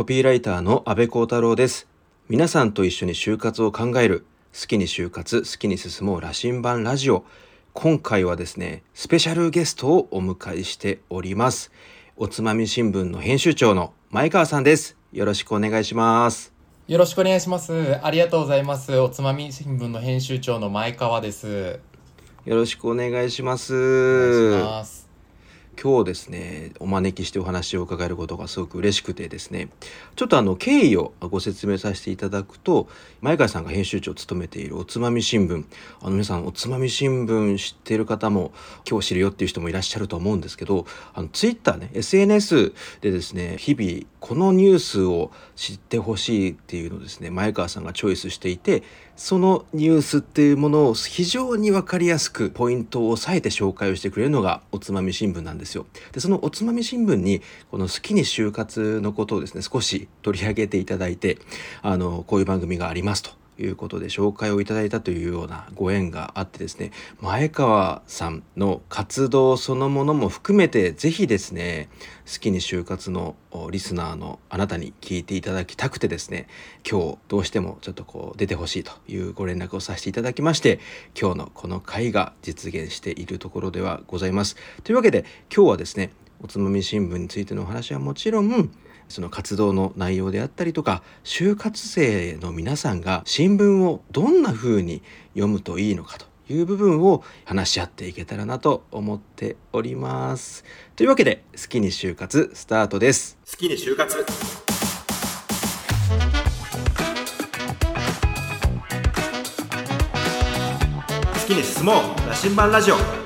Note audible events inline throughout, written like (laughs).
コピーライターの安部幸太郎です。皆さんと一緒に就活を考える。好きに就活好きに進もう羅針盤ラジオ。今回はですねスペシャルゲストをお迎えしております。おつまみ新聞の編集長の前川さんです。よろしくお願いします。よろしくお願いします。ありがとうございます。おつまみ新聞の編集長の前川です。よろしくお願いします。お願いします今日ですねお招きしてお話を伺えることがすごく嬉しくてですねちょっとあの経緯をご説明させていただくと前川さんが編集長を務めているおつまみ新聞あの皆さんおつまみ新聞知っている方も今日知るよっていう人もいらっしゃると思うんですけどあのツイッターね SNS でですね日々このニュースを知ってほしいっていうのをですね前川さんがチョイスしていてそのニュースっていうものを非常に分かりやすくポイントを押さえて紹介をしてくれるのがおつまみ新聞なんですよ。でそのおつまみ新聞にこの好きに就活のことをですね少し取り上げていただいてあのこういう番組がありますということで紹介をいただいたというようなご縁があってですね前川さんの活動そのものも含めて是非ですね好きに就活のリスナーのあなたに聞いていただきたくてですね今日どうしてもちょっとこう出てほしいというご連絡をさせていただきまして今日のこの回が実現しているところではございます。というわけで今日はですねおつまみ新聞についてのお話はもちろんその活動の内容であったりとか就活生の皆さんが新聞をどんな風に読むといいのかという部分を話し合っていけたらなと思っております。というわけで好きに就活スタートです。好きに就活好きに進もう羅針盤ラジオ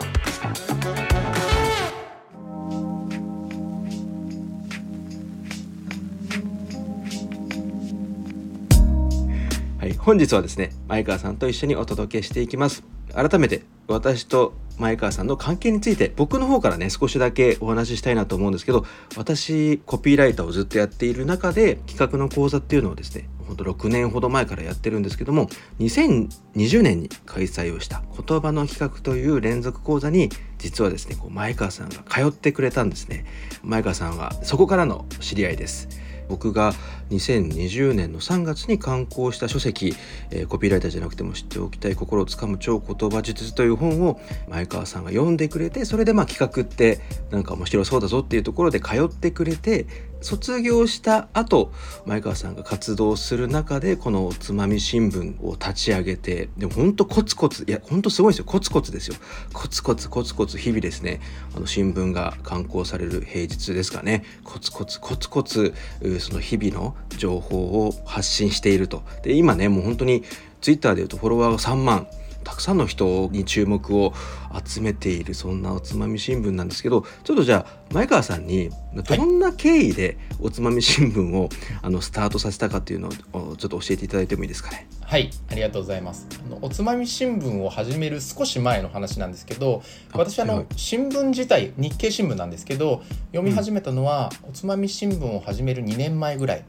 本日はですね前川さんと一緒にお届けしていきます。改めて私と前川さんの関係について僕の方からね少しだけお話ししたいなと思うんですけど私コピーライターをずっとやっている中で企画の講座っていうのをですねほんと6年ほど前からやってるんですけども2020年に開催をした言葉の企画という連続講座に実はですねこう前川さんが通ってくれたんですね。前川さんはそこからの知り合いです。僕が2020年の3月に刊行した書籍、えー、コピーライターじゃなくても知っておきたい心をつかむ超言葉術という本を前川さんが読んでくれてそれでまあ企画ってなんか面白そうだぞっていうところで通ってくれて卒業した後前川さんが活動する中でこのおつまみ新聞を立ち上げてでも本当コツコツいや本当すごいですよ。コツコツですよ。コツコツコツコツ日々ですねあの新聞が刊行される平日ですかね。コツコツコツコツその日々の情報を発信していると。で今ねもう本当にツイッターでいうとフォロワーが3万。たくさんの人に注目を集めているそんなおつまみ新聞なんですけどちょっとじゃあ前川さんにどんな経緯でおつまみ新聞をあのスタートさせたかっていうのをちょっと教えていただいてもいいですかね？はいありがとうございますあのおつまみ新聞を始める少し前の話なんですけど私あの、はい、新聞自体日経新聞なんですけど読み始めたのは、うん、おつまみ新聞を始める2年前ぐらい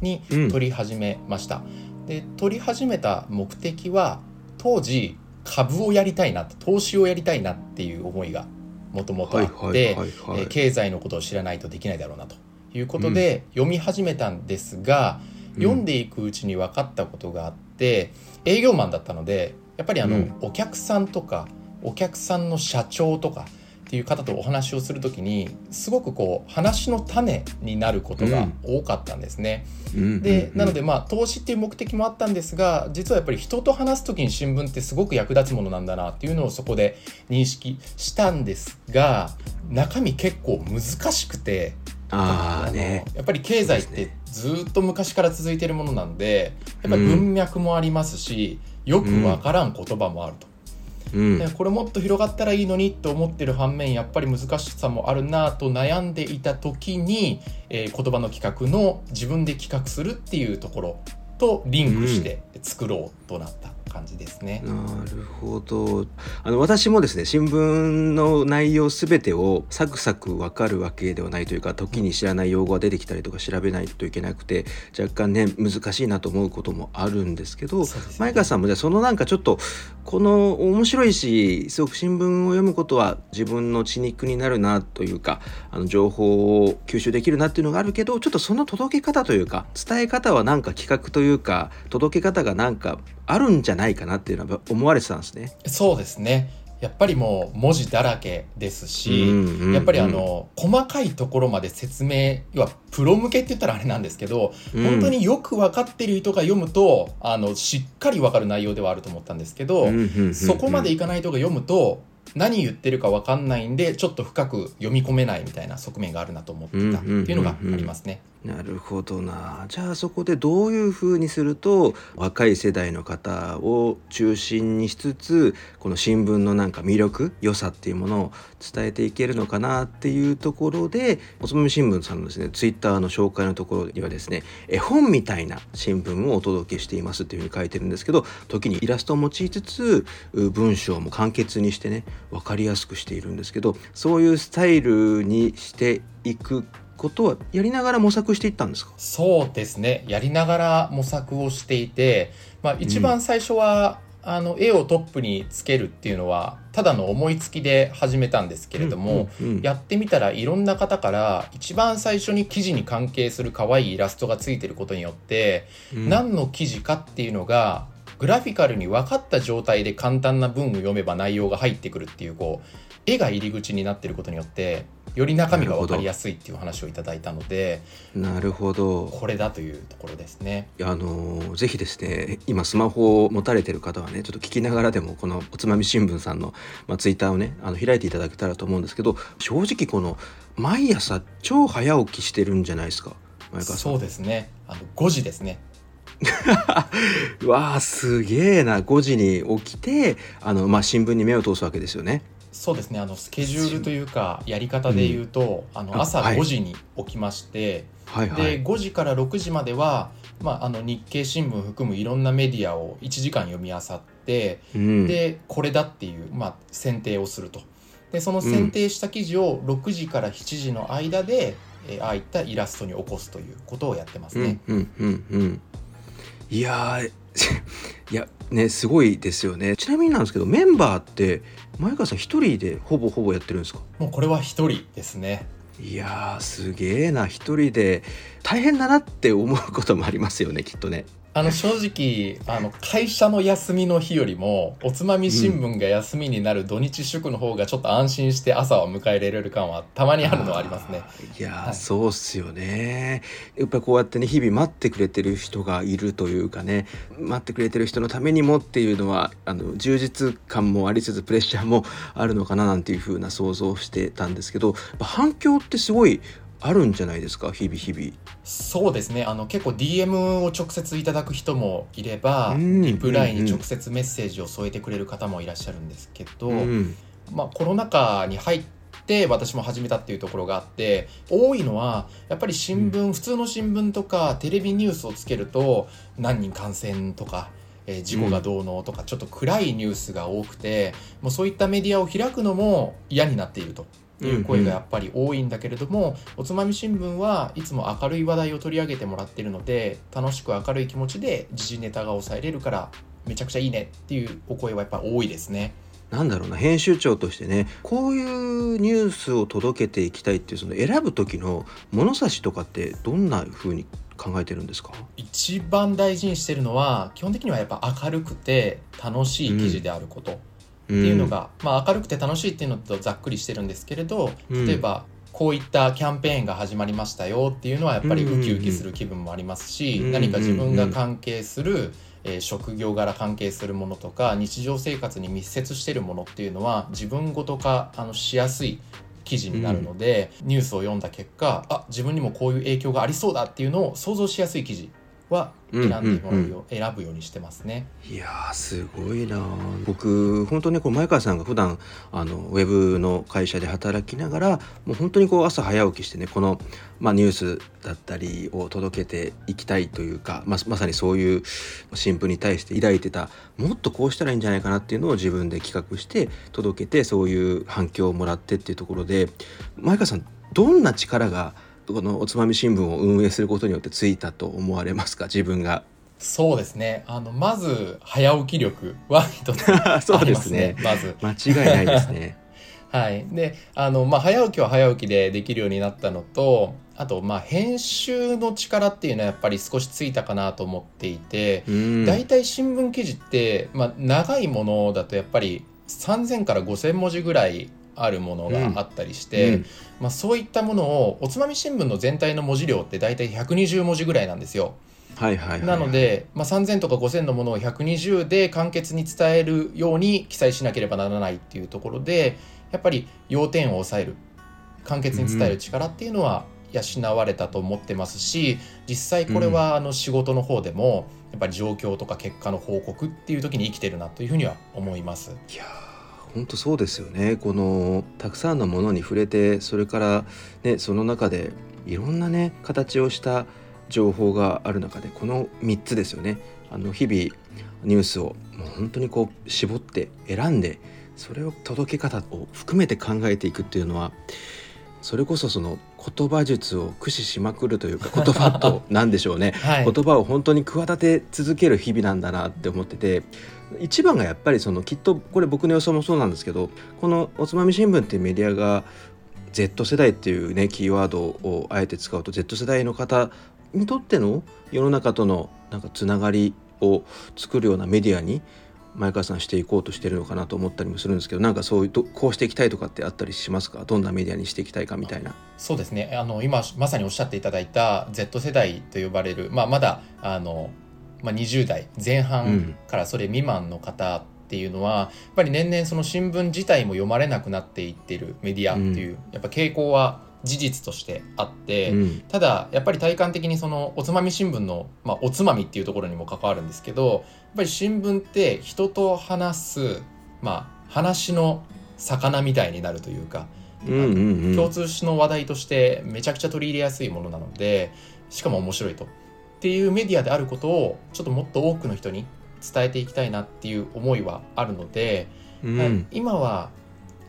に取り始めました。うん、で取り始めた目的は当時株をやりたいな投資をやりたいなっていう思いがもともとあって経済のことを知らないとできないだろうなということで読み始めたんですが、うん、読んでいくうちに分かったことがあって営業マンだったのでやっぱりあの、うん、お客さんとかお客さんの社長とかっていう方とお話をする時にすごくこう話の種になることが多かったんですね。うん、でなのでまあ投資っていう目的もあったんですが実はやっぱり人と話す時に新聞ってすごく役立つものなんだなっていうのをそこで認識したんですが中身結構難しくて。あね、やっぱり経済ってずっと昔から続いてるものなんでやっぱり文脈もありますし、よくわからん言葉もあると。うん、これもっと広がったらいいのにと思ってる反面やっぱり難しさもあるなと悩んでいた時に、えー、言葉の企画の自分で企画するっていうところとリンクして作ろうとなった。感じですね。なるほどあの私もですね新聞の内容すべてをサクサク分かるわけではないというか時に知らない用語が出てきたりとか調べないといけなくて若干ね難しいなと思うこともあるんですけど、ね、前川さんもじゃあそのなんかちょっとこの面白いしすごく新聞を読むことは自分の血肉になるなというかあの情報を吸収できるなっていうのがあるけどちょっとその届け方というか伝え方はなんか企画というか届け方がなんかあるんじゃないかなっていうのは思われてたんですね。そうですねやっぱりもう文字だらけですし、やっぱりあの細かいところまで説明要はプロ向けって言ったらあれなんですけど、うん、本当によく分かってる人が読むとあのしっかり分かる内容ではあると思ったんですけど、そこまでいかない人が読むと何言ってるか分かんないんでちょっと深く読み込めないみたいな側面があるなと思ってたっていうのがありますね。なるほどな。じゃあそこでどういうふうにすると若い世代の方を中心にしつつこの新聞のなんか魅力良さっていうものを伝えていけるのかなっていうところでおつまみ新聞さんのですねツイッターの紹介のところにはですね絵本みたいな新聞をお届けしていますっていうふうに書いてるんですけど時にイラストを用いつつ文章も簡潔にしてね分かりやすくしているんですけどそういうスタイルにしていくことはやりながら模索していったんですか？そうですね。やりながら模索をしていて、まあ、一番最初は、うん、あの絵をトップにつけるっていうのはただの思いつきで始めたんですけれども、うんうんうん、やってみたらいろんな方から一番最初に記事に関係する可愛いイラストがついてることによって、うん、何の記事かっていうのがグラフィカルに分かった状態で簡単な文を読めば内容が入ってくるっていうこう絵が入り口になってることによってより中身が分かりやすいっていう話をいただいたのでなるほど。これだというところですね。あのぜひですね今スマホを持たれてる方はねちょっと聞きながらでもこのおつまみ新聞さんの、まあ、ツイッターをねあの開いていただけたらと思うんですけど正直この毎朝超早起きしてるんじゃないですか前川さん。そうですね。あの5時ですね (laughs) わあすげえな。5時に起きてあの、まあ、新聞に目を通すわけですよね。そうですね。あのスケジュールというかやり方で言うと、うん、あの朝5時に起きまして、はいで5時から6時までは、まあ、あの日経新聞含むいろんなメディアを1時間読み漁って、うん、でこれだっていう、まあ、選定をすると。でその選定した記事を6時から7時の間で、うん、えああいったイラストに起こすということをやってますね。うんうんうん、いや (laughs) いやねすごいですよね。ちなみになんですけどメンバーって前川さん一人でほぼほぼやってるんですか？もうこれは一人ですね。いやすげえな。一人で大変だなって思うこともありますよねきっとねあの正直あの会社の休みの日よりもおつまみ新聞が休みになる土日祝の方がちょっと安心して朝を迎えられる感はたまにあるのはありますね。いや、はい、そうっすよね。やっぱこうやってね日々待ってくれてる人がいるというかね待ってくれてる人のためにもっていうのはあの充実感もありつつプレッシャーもあるのかななんていうふうな想像をしてたんですけど反響ってすごいあるんじゃないですか？日々日々。そうですね。あの結構 DM を直接いただく人もいれば、リプライに直接メッセージを添えてくれる方もいらっしゃるんですけど、うん、まあ、コロナ禍に入って私も始めたっていうところがあって多いのはやっぱり新聞、うん、普通の新聞とかテレビニュースをつけると何人感染とか。えー、事故がどうのとか、ちょっと暗いニュースが多くてもうそういったメディアを開くのも嫌になっているという声がやっぱり多いんだけれども、おつまみ新聞はいつも明るい話題を取り上げてもらってるので楽しく明るい気持ちで時事ネタが抑えれるからめちゃくちゃいいねっていうお声はやっぱ多いですね。なんだろうな編集長としてねこういうニュースを届けていきたいっていうその選ぶ時の物差しとかってどんな風に考えてるんですか？一番大事にしてるのは基本的にはやっぱ明るくて楽しい記事であること。うんっていうのが、まあ、明るくて楽しいっていうのとざっくりしてるんですけれど例えば、こういったキャンペーンが始まりましたよっていうのはやっぱりウキウキする気分もありますし、何か自分が関係する、えー、職業柄関係するものとか日常生活に密接してるものっていうのは自分ごと化あのしやすい記事になるので、うん、ニュースを読んだ結果あ自分にもこういう影響がありそうだっていうのを想像しやすい記事っは選、ぶようにしてますね。いやすごいな僕本当ねこう前川さんが普段あのウェブの会社で働きながらもう本当にこう朝早起きしてねこの、まあ、ニュースだったりを届けていきたいというか、まあ、まさにそういう新聞に対して抱いてたもっとこうしたらいいんじゃないかなっていうのを自分で企画して届けてそういう反響をもらってっていうところで前川さんどんな力がこのおつまみ新聞を運営することによってついたと思われますか？自分が。そうですね。あの、まず、早起き力は一つあそうりですね。まず。間違いないですね。(laughs) はい。で、あの、まあ、早起きは早起きでできるようになったのと、あと、まあ、編集の力っていうのはやっぱり少しついたかなと思っていて、大体新聞記事って、まあ、長いものだとやっぱり3000から5000文字ぐらいあるものがあったりして、うん。うん、まあ、そういったものをおつまみ新聞の全体の文字量って大体120文字ぐらいなんですよ。はいはい、はい、なので、まあ、3000とか5000のものを120で簡潔に伝えるように記載しなければならないっていうところでやっぱり要点を抑える。簡潔に伝える力っていうのは養われたと思ってますし実際これはあの仕事の方でもやっぱり状況とか結果の報告っていう時に生きてるなというふうには思います。いや本当そうですよね。このたくさんのものに触れてそれからねその中でいろんなね形をした情報がある中でこの3つですよね。あの日々ニュースをもう本当にこう絞って選んでそれを届け方を含めて考えていくっていうのはそれこそその言葉術を駆使しまくるというか言葉と (laughs) 何でしょうね、はい、言葉を本当に企て続ける日々なんだなって思ってて一番がやっぱりそのきっとこれ僕の予想もそうなんですけどこのおつまみ新聞っていうメディアが Z 世代っていうねキーワードをあえて使うと Z 世代の方にとっての世の中とのなんかつながりを作るようなメディアに前川さんしていこうとしてるのかなと思ったりもするんですけどなんかそういうこうしていきたいとかってあったりしますか？どんなメディアにしていきたいかみたいな。そうですね。あの今まさにおっしゃっていただいた Z 世代と呼ばれる、まあ、まだあの、まあ、20代前半からそれ未満の方っていうのは、うん、やっぱり年々その新聞自体も読まれなくなっていってるメディアっていう、うん、やっぱ傾向は事実としてあって、うん、ただやっぱり体感的にそのおつまみ新聞の、まあ、おつまみっていうところにも関わるんですけどやっぱり新聞って人と話す、まあ、話の魚みたいになるというか、共通の話題としてめちゃくちゃ取り入れやすいものなのでしかも面白いと。っていうメディアであることをちょっともっと多くの人に伝えていきたいなっていう思いはあるので、うん、今は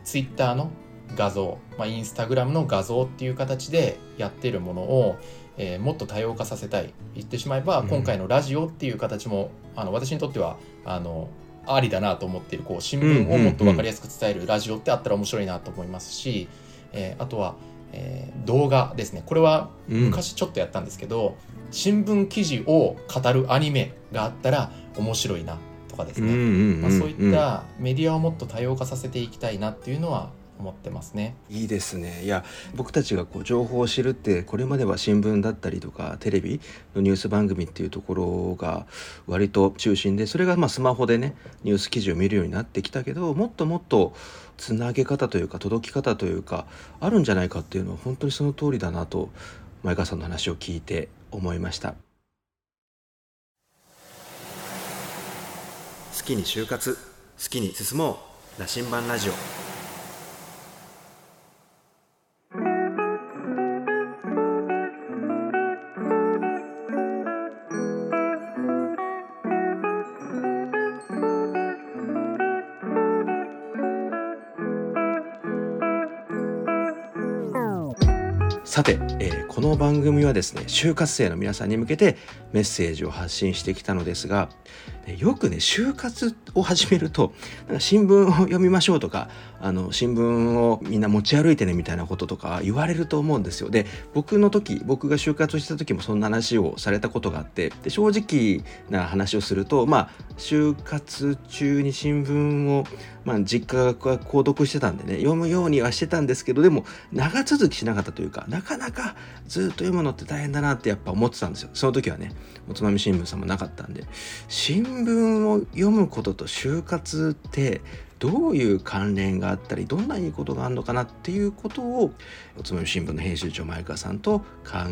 ツイッターの画像、まあ、インスタグラムの画像っていう形でやってるものを、えー、もっと多様化させたい。言ってしまえば、うん、今回のラジオっていう形もあの私にとってはあのありだなと思っているこう新聞をもっと分かりやすく伝えるラジオってあったら面白いなと思いますし、えー、あとは、えー、動画ですね。これは昔ちょっとやったんですけど、うん、新聞記事を語るアニメがあったら面白いなとかですね、まあ、そういったメディアをもっと多様化させていきたいなっていうのは思ってますね。いいですね。いや僕たちがこう情報を知るってこれまでは新聞だったりとかテレビのニュース番組っていうところが割と中心でそれがまあスマホでねニュース記事を見るようになってきたけどもっともっとつなげ方というか届き方というかあるんじゃないかっていうのは本当にその通りだなと前川さんの話を聞いて思いました。好きに就活好きに進もう羅針盤ラジオさて、えー、この番組はですね就活生の皆さんに向けてメッセージを発信してきたのですがよくね就活を始めるとなんか新聞を読みましょうとかあの新聞をみんな持ち歩いてねみたいなこととか言われると思うんですよ。で僕の時僕が就活をした時もそんな話をされたことがあってで正直な話をするとまあ就活中に新聞をまあ、実家が購読してたんでね読むようにはしてたんですけどでも長続きしなかったというかなかなかずっと読むのって大変だなってやっぱ思ってたんですよ。その時はねおつまみ新聞さんもなかったんで新聞新聞を読むことと就活ってどういう関連があったりどんないいことがあるのかなっていうことをおつまみ新聞の編集長前川さんと考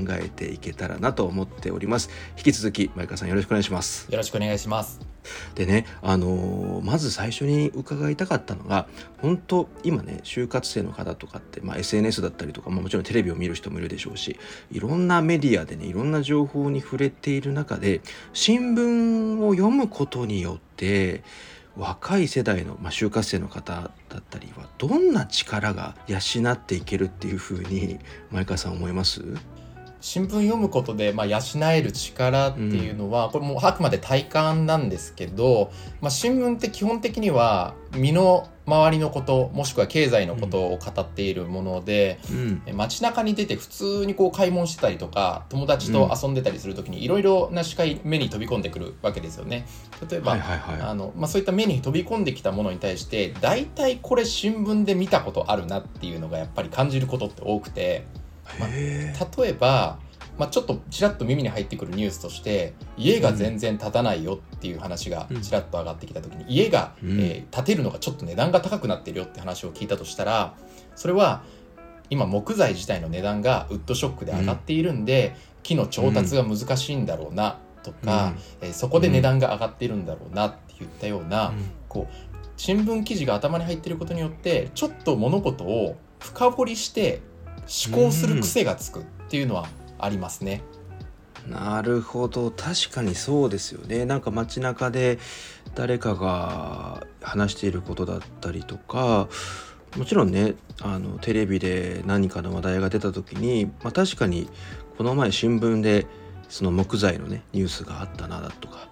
えていけたらなと思っております。引き続き前川さんよろしくお願いします。よろしくお願いしますでね、あのー、まず最初に伺いたかったのが本当今ね就活生の方とかって、まあ、SNS だったりとか、まあ、もちろんテレビを見る人もいるでしょうしいろんなメディアでねいろんな情報に触れている中で新聞を読むことによって若い世代の、まあ、就活生の方だったりはどんな力が養っていけるっていうふうに前川さん思います？新聞読むことで、まあ、養える力っていうのは、うん、これもあくまで体感なんですけど、まあ、新聞って基本的には身の回りのこともしくは経済のことを語っているもので、うん、街中に出て普通にこう買い物してたりとか友達と遊んでたりする時にいろいろな視界目に飛び込んでくるわけですよね。例えば、あのまあ、そういった目に飛び込んできたものに対して大体これ新聞で見たことあるなっていうのがやっぱり感じることって多くて。まあ、例えば、まあ、ちょっとちらっと耳に入ってくるニュースとして家が全然建たないよっていう話がちらっと上がってきた時に、家が、うん、えー、建てるのがちょっと値段が高くなってるよって話を聞いたとしたらそれは今木材自体の値段がウッドショックで上がっているんで、うん、木の調達が難しいんだろうなとか、うん、えー、そこで値段が上がっているんだろうなって言ったような、こう新聞記事が頭に入っていることによってちょっと物事を深掘りして思考する癖がつくっていうのはありますね。なるほど確かにそうですよねなんか街中で誰かが話していることだったりとかもちろんねあのテレビで何かの話題が出た時に、まあ、確かにこの前新聞でその木材のねニュースがあったなだとか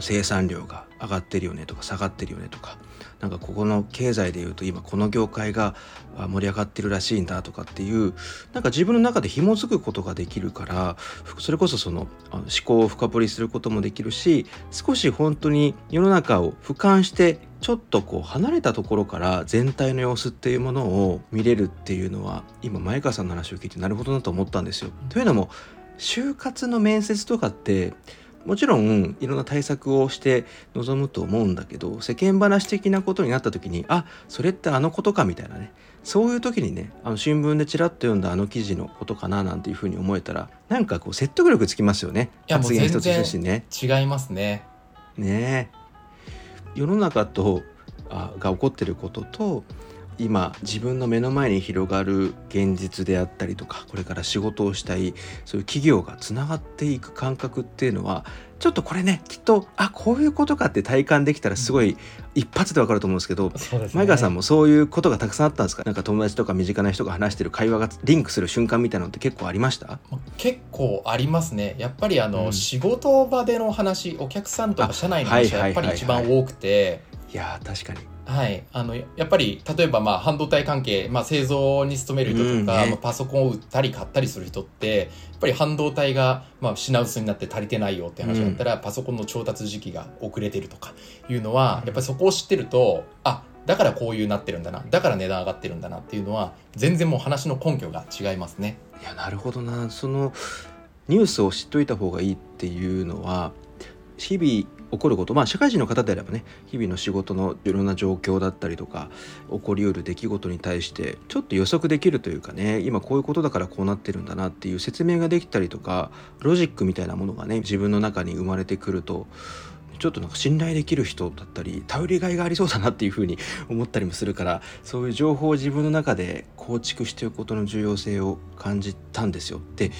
生産量が上がってるよねとか下がってるよねとかなんかここの経済でいうと今この業界が盛り上がってるらしいんだとかっていうなんか自分の中で紐づくことができるからそれこそその思考を深掘りすることもできるし少し本当に世の中を俯瞰してちょっとこう離れたところから全体の様子っていうものを見れるっていうのは今前川さんの話を聞いてなるほどなと思ったんですよ。というのも就活の面接とかってもちろんいろんな対策をして臨むと思うんだけど世間話的なことになった時にあそれってあのことかみたいなね。そういう時にねあの新聞でちらっと読んだあの記事のことかななんていうふうに思えたらなんかこう説得力つきますよね。発言一つ一つね。違いますね。ね世の中とあが起こってることと今自分の目の前に広がる現実であったりとかこれから仕事をしたいそういう企業がつながっていく感覚っていうのはちょっとこれねきっとあこういうことかって体感できたらすごい一発でわかると思うんですけど、ね、前川さんもそういうことがたくさんあったんですか？なんか友達とか身近な人が話してる会話がリンクする瞬間みたいなのって結構ありました？結構ありますね。やっぱりあの、うん、仕事場での話お客さんとか社内の話はやっぱり一番多くて、いや確かにはい、あのやっぱり例えばまあ半導体関係、まあ、製造に勤める人とか、うん。ね、まあ、パソコンを売ったり買ったりする人ってやっぱり半導体がまあ品薄になって足りてないよって話だったら、うん、パソコンの調達時期が遅れてるとかいうのは、やっぱりそこを知ってるとあだからこういうなってるんだなだから値段上がってるんだなっていうのは全然もう話の根拠が違いますね。いやなるほどな。そのニュースを知っといた方がいいっていうのは日々起こることまあ社会人の方であればね日々の仕事のいろんな状況だったりとか起こりうる出来事に対してちょっと予測できるというかね今こういうことだからこうなってるんだなっていう説明ができたりとかロジックみたいなものがね自分の中に生まれてくるとちょっとなんか信頼できる人だったり頼りがいがありそうだなっていうふうに思ったりもするからそういう情報を自分の中で構築していくことの重要性を感じたんですよ。で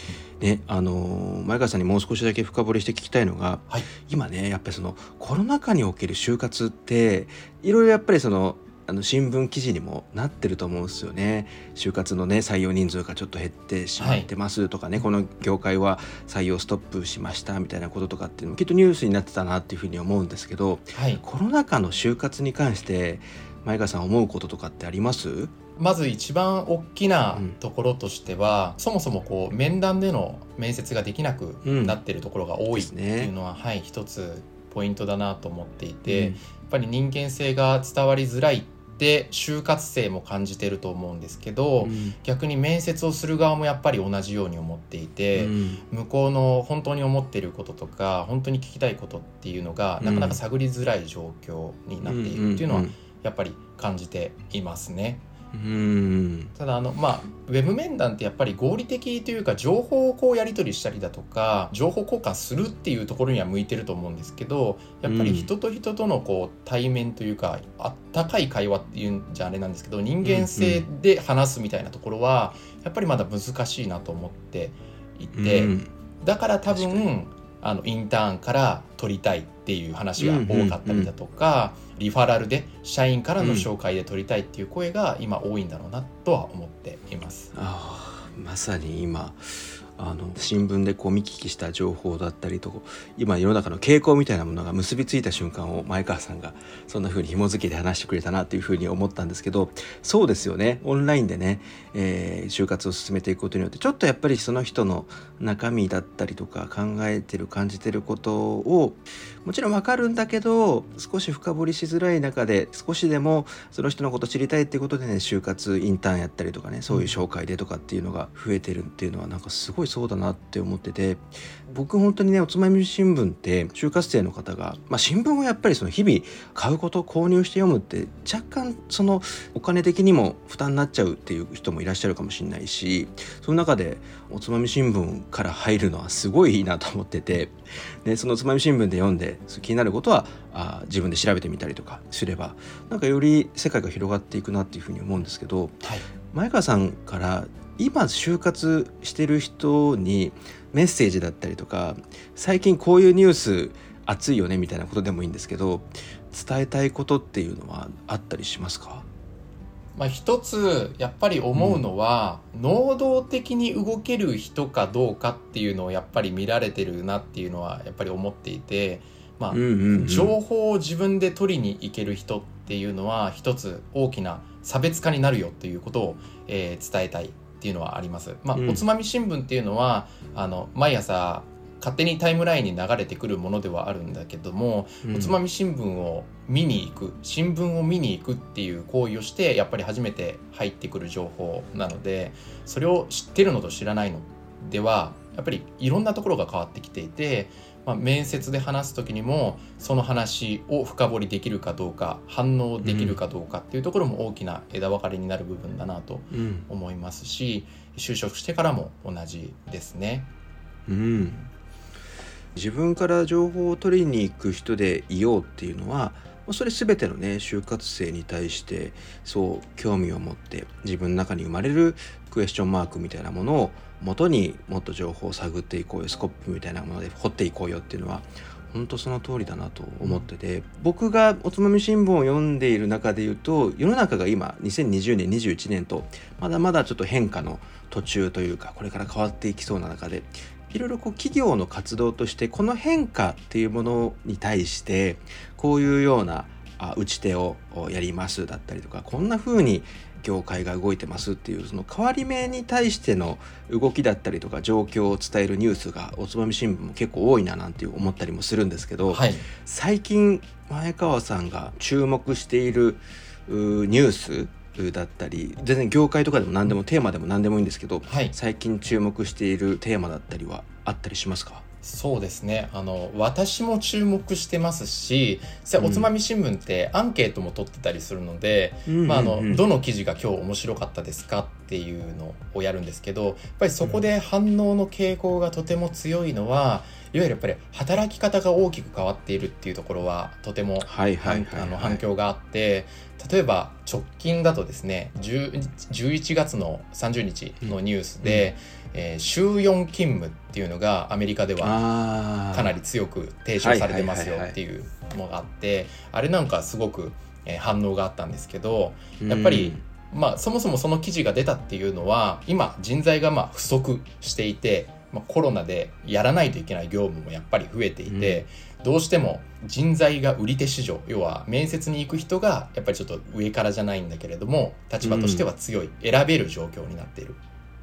ねあの前川さんにもう少しだけ深掘りして聞きたいのが、はい、今ねやっぱりそのコロナ禍における就活っていろいろやっぱりそのあの新聞記事にもなってると思うんですよね。就活のね採用人数がちょっと減ってしまってますとかね、はい、この業界は採用ストップしましたみたいなこととかっていうのもきっとニュースになってたなっていうふうに思うんですけど、はい、コロナ禍の就活に関して前川さん思うこととかってあります？まず一番大きなところとしては、うん、そもそもこう面談での面接ができなくなってるところが多いっていうのは、うんね、はい一つポイントだなと思っていて、うん、やっぱり人間性が伝わりづらいって就活生も感じてると思うんですけど、うん、逆に面接をする側もやっぱり同じように思っていて、うん、向こうの本当に思っていることとか本当に聞きたいことっていうのが、なかなか探りづらい状況になっているっていうのは、ややっぱり感じていますね。うん。ただあのまあウェブ面談ってやっぱり合理的というか情報をこうやり取りしたりだとか情報交換するっていうところには向いてると思うんですけどやっぱり人と人とのこう対面というかあったかい会話っていうんじゃあれなんですけど人間性で話すみたいなところはやっぱりまだ難しいなと思っていて、うん。だから多分あのインターンから取りたいっていう話が多かったりだとか、リファラルで社員からの紹介で取りたいっていう声が今多いんだろうなとは思っています。ああまさに今あの新聞でこう見聞きした情報だったりと今世の中の傾向みたいなものが結びついた瞬間を前川さんがそんな風に紐付けて話してくれたなという風に思ったんですけどそうですよね。オンラインでね、えー就活を進めていくことによってちょっとやっぱりその人の中身だったりとか考えてる感じてることをもちろんわかるんだけど少し深掘りしづらい中で少しでもその人のこと知りたいっていうことでね就活インターンやったりとかねそういう紹介でとかっていうのが増えてるっていうのはなんかすごいそうだなって思ってて僕本当にねおつまみ新聞って就活生の方が、まあ、新聞をやっぱりその日々買うこと購入して読むって若干そのお金的にも負担になっちゃうっていう人もいらっしゃるかもしれないしその中でおつまみ新聞から入るのはすごいいいなと思っててでそのつまみ新聞で読んで気になることはあ自分で調べてみたりとかすればなんかより世界が広がっていくなっていうふうに思うんですけどはい。前川さんから今就活してる人にメッセージだったりとか最近こういうニュース熱いよねみたいなことでもいいんですけど伝えたいことっていうのはあったりしますか？まあ、一つやっぱり思うのは、能動的に動ける人かどうかっていうのをやっぱり見られてるなっていうのはやっぱり思っていて、まあうんうんうん情報を自分で取りに行ける人っていうのは一つ大きな差別化になるよっていうことを、えー伝えたいっていうのはあります。まあうんおつまみ新聞っていうのはあの毎朝勝手にタイムラインに流れてくるものではあるんだけども、おつまみ新聞を見に行く新聞を見に行くっていう行為をしてやっぱり初めて入ってくる情報なのでそれを知ってるのと知らないのではやっぱりいろんなところが変わってきていて、まあ、面接で話す時にもその話を深掘りできるかどうか反応できるかどうかっていうところも大きな枝分かれになる部分だなとうん。思いますし就職してからも同じですね。うん、自分から情報を取りに行く人でいようっていうのはまあそれ全てのね就活生に対してそう興味を持って自分の中に生まれるクエスチョンマークみたいなものを元にもっと情報を探っていこうよスコップみたいなもので掘っていこうよっていうのは本当その通りだなと思ってて、僕がおつまみ新聞を読んでいる中で言うと世の中が今2020年21年とまだまだちょっと変化の途中というかこれから変わっていきそうな中でいろいろこう企業の活動としてこの変化っていうものに対してこういうようなあ打ち手をやりますだったりとかこんな風に業界が動いてますっていうその変わり目に対しての動きだったりとか状況を伝えるニュースがおつまみ新聞も結構多いななんて思ったりもするんですけど、はい、最近前川さんが注目しているうニュースだったり全然業界とかでも何でもテーマでも何でもいいんですけどはい。最近注目しているテーマだったりはあったりしますか？そうですね。あの私も注目してますしおつまみ新聞ってアンケートも取ってたりするので、まあ、あのどの記事が今日面白かったですかっていうのをやるんですけどやっぱりそこで反応の傾向がとても強いのはいわゆるやっぱり働き方が大きく変わっているっていうところはとても反響があって例えば直近だとですね10 11月の30日のニュースで、えー週4勤務っていうのがアメリカではかなり強く提唱されてますよっていうのがあってあれなんかすごくえー反応があったんですけどやっぱりまあそもそもその記事が出たっていうのは今人材がまあ不足していて、まあ、コロナでやらないといけない業務もやっぱり増えていて、どうしても人材が売り手市場要は面接に行く人がやっぱりちょっと上からじゃないんだけれども立場としては強い、選べる状況になっている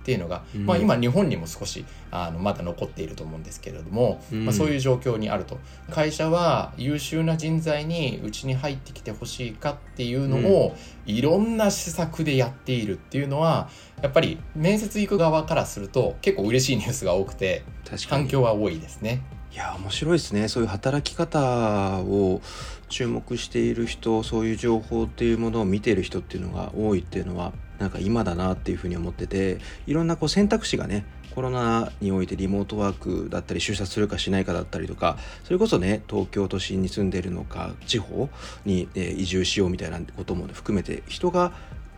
っていうのが、うん。まあ、今日本にも少しあのまだ残っていると思うんですけれども、うん。まあ、そういう状況にあると。会社は優秀な人材にうちに入ってきてほしいかっていうのを、いろんな施策でやっているっていうのはやっぱり面接行く側からすると結構嬉しいニュースが多くて反響は多いですね。いや面白いですね。そういう働き方を注目している人そういう情報っていうものを見ている人っていうのが多いっていうのはなんか今だなっていうふうに思ってていろんなこう選択肢がねコロナにおいてリモートワークだったり就職するかしないかだったりとかそれこそね東京都心に住んでるのか地方に、え移住しようみたいなことも、ね、含めて人が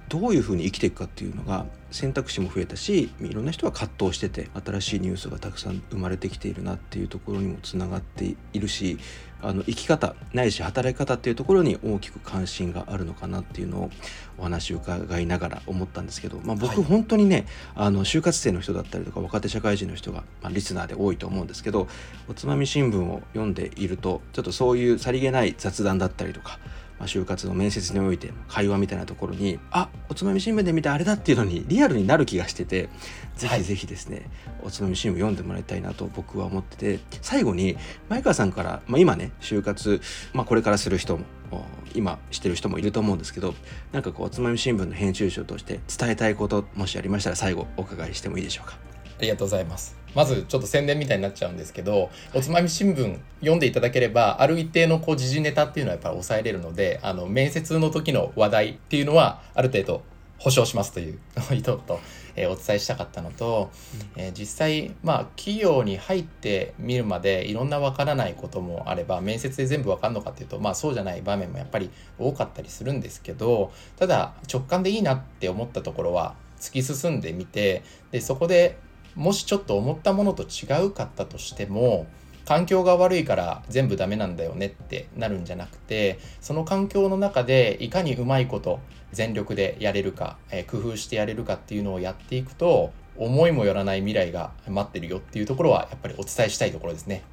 どういうふうに生きていくかっていうのが選択肢も増えたしいろんな人が葛藤してて新しいニュースがたくさん生まれてきているなっていうところにもつながっているしあの生き方ないし働き方っていうところに大きく関心があるのかなっていうのをお話を伺いながら思ったんですけど、まあ、僕本当にね、はい、あの就活生の人だったりとか若手社会人の人が、まあ、リスナーで多いと思うんですけどおつまみ新聞を読んでいるとちょっとそういうさりげない雑談だったりとかまあ、就活の面接において会話みたいなところにあおつまみ新聞で見たあれだっていうのにリアルになる気がしててぜひぜひですね、はい、おつまみ新聞読んでもらいたいなと僕は思ってて最後に前川さんから、まあ、今ね就活、まあ、これからする人も今してる人もいると思うんですけどなんかこうおつまみ新聞の編集長として伝えたいこともしありましたら最後お伺いしてもいいでしょうか？ありがとうございます。まずちょっと宣伝みたいになっちゃうんですけど、おつまみ新聞読んでいただければ、ある一定のこう時事ネタっていうのはやっぱり抑えれるので、あの、面接の時の話題っていうのは、ある程度保証しますという (laughs) 意図と、えー、お伝えしたかったのと、えー、実際、まあ、企業に入ってみるまでいろんなわからないこともあれば、面接で全部わかるのかっていうと、まあ、そうじゃない場面もやっぱり多かったりするんですけど、ただ、直感でいいなって思ったところは、突き進んでみて、で、そこでもしちょっと思ったものと違うかったとしても環境が悪いから全部ダメなんだよねってなるんじゃなくてその環境の中でいかにうまいこと全力でやれるか、えー、工夫してやれるかっていうのをやっていくと思いもよらない未来が待ってるよっていうところはやっぱりお伝えしたいところですね。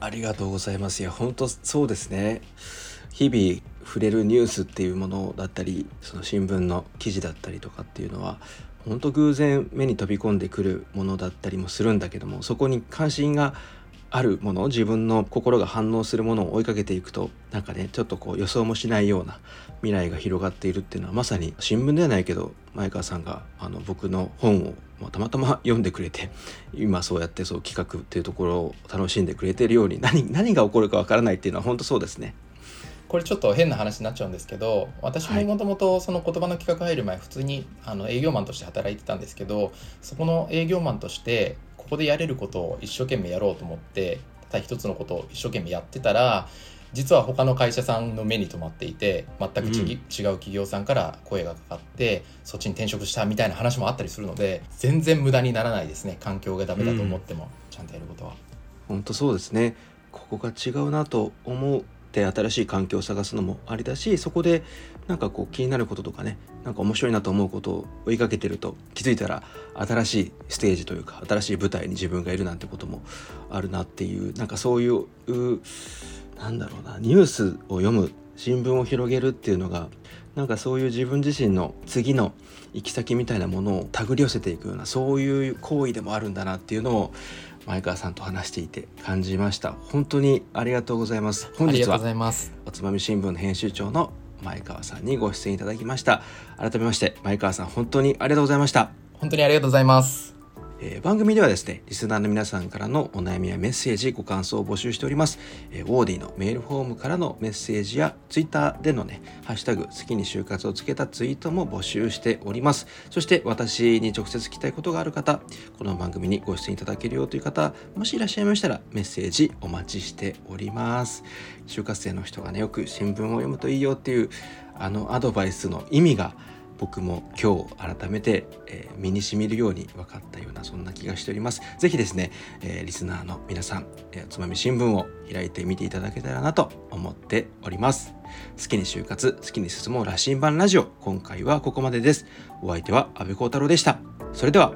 ありがとうございます。いや本当そうですね。日々触れるニュースっていうものだったりその新聞の記事だったりとかっていうのは本当偶然目に飛び込んでくるものだったりもするんだけどもそこに関心があるもの自分の心が反応するものを追いかけていくとなんかねちょっとこう予想もしないような未来が広がっているっていうのはまさに新聞ではないけど前川さんがあの僕の本をまたまたま読んでくれて (laughs) 今そうやってそう企画っていうところを楽しんでくれてるように何何が起こるかわからないっていうのは本当そうですね。これちょっと変な話になっちゃうんですけど私ももともとその言葉の企画入る前普通にあの営業マンとして働いてたんですけどそこの営業マンとしてここでやれることを一生懸命やろうと思ってただ一つのことを一生懸命やってたら実は他の会社さんの目に留まっていて全く、うん、違う企業さんから声がかかってそっちに転職したみたいな話もあったりするので全然無駄にならないですね環境がダメだと思っても、うん、ちゃんとやることは。本当そうですね。ここが違うなと思うって新しい環境を探すのもありだしそこでなんかこう気になることとかねなんか面白いなと思うことを追いかけてると気づいたら新しいステージというか新しい舞台に自分がいるなんてこともあるなっていうなんかそういうなんだろうなニュースを読む新聞を広げるっていうのがなんかそういう自分自身の次の行き先みたいなものを手繰り寄せていくようなそういう行為でもあるんだなっていうのを前川さんと話していて感じました。本当にありがとうございます。本日はおつまみ新聞の編集長の前川さんにご出演いただきました。改めまして前川さん本当にありがとうございました。本当にありがとうございますえー、番組ではですねリスナーの皆さんからのお悩みやメッセージご感想を募集しております、えー、オーディのメールフォームからのメッセージやツイッターでのねハッシュタグ好きに就活をつけたツイートも募集しております。そして私に直接聞きたいことがある方この番組にご出演いただけるよという方もしいらっしゃいましたらメッセージお待ちしております。就活生の人がねよく新聞を読むといいよっていうあのアドバイスの意味が僕も今日改めて、えー、身にしみるように分かったようなそんな気がしております。ぜひですね、えー、リスナーの皆さん、えー、つまみ新聞を開いてみていただけたらなと思っております。好きに就活、好きに進もう羅針盤ラジオ。今回はここまでです。お相手は安部幸太郎でした。それでは